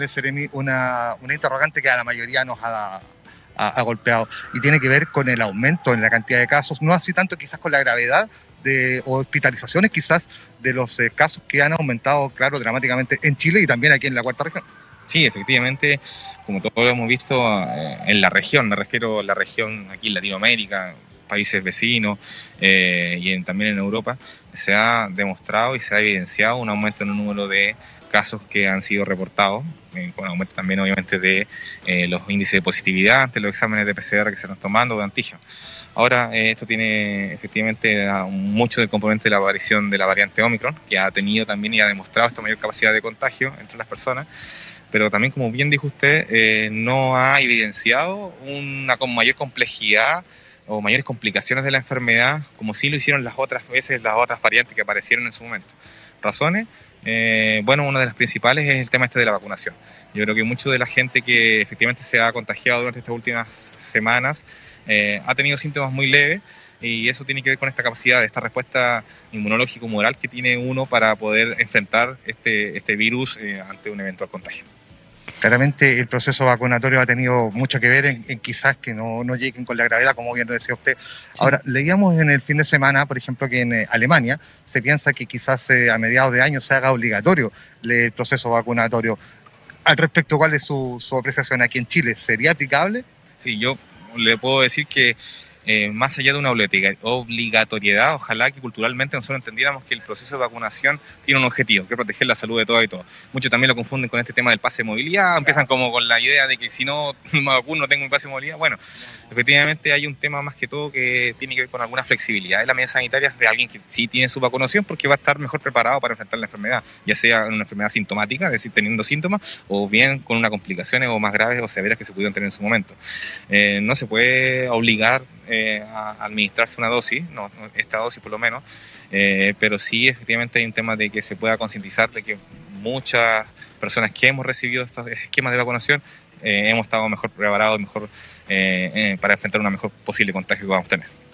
preguntarle, Seremi, una, una interrogante que a la mayoría nos ha, ha, golpeado y tiene que ver con el aumento en la cantidad de casos, no así tanto quizás con la gravedad de, hospitalizaciones quizás de los eh, casos que han aumentado, claro, dramáticamente en Chile y también aquí en la cuarta región. Sí, efectivamente, como todos hemos visto eh, en la región, me refiero a la región aquí en Latinoamérica, países vecinos eh, y también en Europa, se ha demostrado y se ha evidenciado un aumento en el número de casos que han sido reportados, con aumento también obviamente de los índices de positividad ante los exámenes de PCR que se están tomando de antígenos. Ahora, eh, esto tiene efectivamente mucho del componente de la aparición de la variante Omicron, que ha tenido también y ha demostrado esta mayor capacidad de contagio entre las personas, pero también, como bien dijo usted, eh, no ha evidenciado una con mayor complejidad o mayores complicaciones de la enfermedad, como sí lo hicieron las otras veces, las otras variantes que aparecieron en su momento. ¿Razones? Eh, bueno, una de las principales es el tema este de la vacunación. Yo creo que mucho de la gente que efectivamente se ha contagiado durante estas últimas semanas eh, ha tenido síntomas muy leves y eso tiene que ver con esta capacidad, esta respuesta inmunológico-moral que tiene uno para poder enfrentar este, este virus eh, ante un eventual contagio. Claramente el proceso vacunatorio ha tenido mucho que ver en, quizás que no, no, lleguen con la gravedad, como bien lo decía usted. Ahora, leíamos en el fin de semana, por ejemplo, que en eh, Alemania se piensa que quizás a mediados de año se haga obligatorio el proceso vacunatorio. Al respecto, ¿cuál es su, su apreciación aquí en Chile? ¿Sería aplicable? Sí, yo le puedo decir que eh, más allá de una obligatoriedad, ojalá que culturalmente nosotros entendiéramos que el proceso de vacunación tiene un objetivo, que es proteger la salud de todos y todos. Muchos también lo confunden con este tema del pase de movilidad, empiezan como con la idea de que si no me vacuno no tengo mi pase de movilidad. Bueno, efectivamente hay un tema más que todo que tiene que ver con alguna flexibilidad de las medidas sanitarias de alguien que sí tiene su vacunación porque va a estar mejor preparado para enfrentar la enfermedad, ya sea una enfermedad sintomática, es decir, teniendo síntomas, o bien con unas complicaciones o más graves o severas que se pudieron tener en su momento. Eh, no se puede obligar eh, a administrarse una dosis, no, esta dosis por lo menos, eh, pero sí efectivamente hay un tema de que se pueda concientizar de que muchas personas que hemos recibido estos esquemas de vacunación eh, hemos estado mejor preparados, mejor para enfrentar una mejor posible contagio que vamos a tener.